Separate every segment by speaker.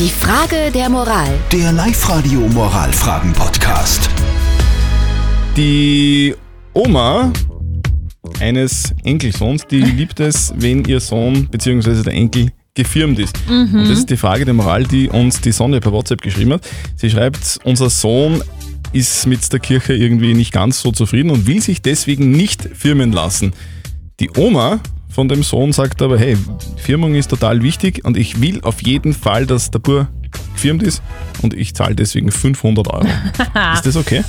Speaker 1: Die Frage der Moral.
Speaker 2: Der Live-Radio Moralfragen-Podcast.
Speaker 3: Die Oma eines Enkelsohns, die liebt es, wenn ihr Sohn bzw. der Enkel gefirmt ist. Und das ist die Frage der Moral, die uns die Sonne per WhatsApp geschrieben hat. Sie schreibt, unser Sohn ist mit der Kirche irgendwie nicht ganz so zufrieden und will sich deswegen nicht firmen lassen. Die Oma von dem Sohn sagt aber, hey, Firmung ist total wichtig und ich will auf jeden Fall, dass der Bur gefirmt ist und ich zahle deswegen 500 Euro. ist das okay?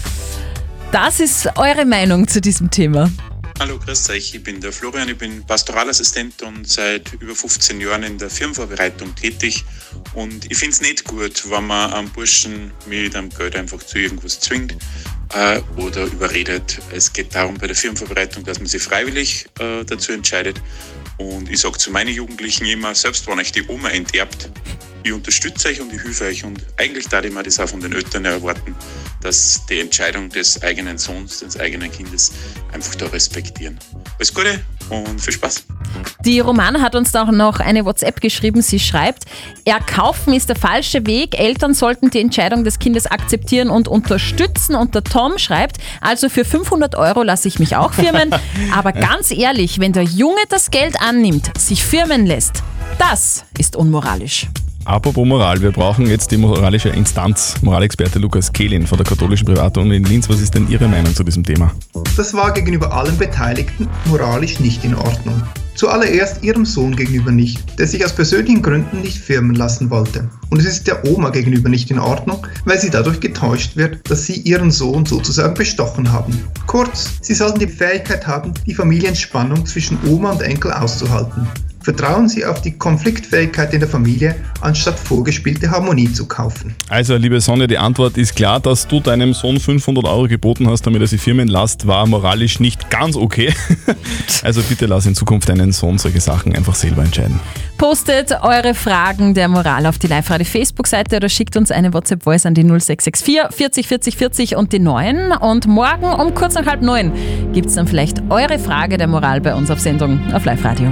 Speaker 4: Das ist eure Meinung zu diesem Thema.
Speaker 5: Hallo, grüß euch. Ich bin der Florian, ich bin Pastoralassistent und seit über 15 Jahren in der Firmenvorbereitung tätig. Und ich finde es nicht gut, wenn man einen Burschen mit einem Geld einfach zu irgendwas zwingt äh, oder überredet. Es geht darum bei der Firmenvorbereitung, dass man sich freiwillig äh, dazu entscheidet. Und ich sage zu meinen Jugendlichen immer, selbst wenn euch die Oma enterbt, ich unterstütze euch und ich helfe euch. Und eigentlich darf ich mir das auch von den Eltern erwarten, dass die Entscheidung des eigenen Sohns, des eigenen Kindes einfach da respektieren. Alles Gute und viel Spaß.
Speaker 4: Die Romana hat uns auch noch eine WhatsApp geschrieben. Sie schreibt, erkaufen ist der falsche Weg. Eltern sollten die Entscheidung des Kindes akzeptieren und unterstützen. Und der Tom schreibt, also für 500 Euro lasse ich mich auch firmen. Aber ganz ehrlich, wenn der Junge das Geld annimmt, sich firmen lässt, das ist unmoralisch.
Speaker 3: Apropos Moral, wir brauchen jetzt die moralische Instanz. Moralexperte Lukas Kehlin von der katholischen Privatuni in Linz. Was ist denn Ihre Meinung zu diesem Thema?
Speaker 6: Das war gegenüber allen Beteiligten moralisch nicht in Ordnung. Zuallererst ihrem Sohn gegenüber nicht, der sich aus persönlichen Gründen nicht firmen lassen wollte. Und es ist der Oma gegenüber nicht in Ordnung, weil sie dadurch getäuscht wird, dass sie ihren Sohn sozusagen bestochen haben. Kurz, sie sollten die Fähigkeit haben, die Familienspannung zwischen Oma und Enkel auszuhalten. Vertrauen Sie auf die Konfliktfähigkeit in der Familie, anstatt vorgespielte Harmonie zu kaufen.
Speaker 3: Also, liebe Sonja, die Antwort ist klar, dass du deinem Sohn 500 Euro geboten hast, damit er sich firmen lässt, war moralisch nicht ganz okay. Also bitte lass in Zukunft deinen Sohn solche Sachen einfach selber entscheiden.
Speaker 4: Postet eure Fragen der Moral auf die Live-Radio Facebook-Seite oder schickt uns eine WhatsApp-Voice an die 0664 40 40 40 und die 9. Und morgen um kurz nach halb neun gibt es dann vielleicht eure Frage der Moral bei uns auf Sendung auf Live-Radio.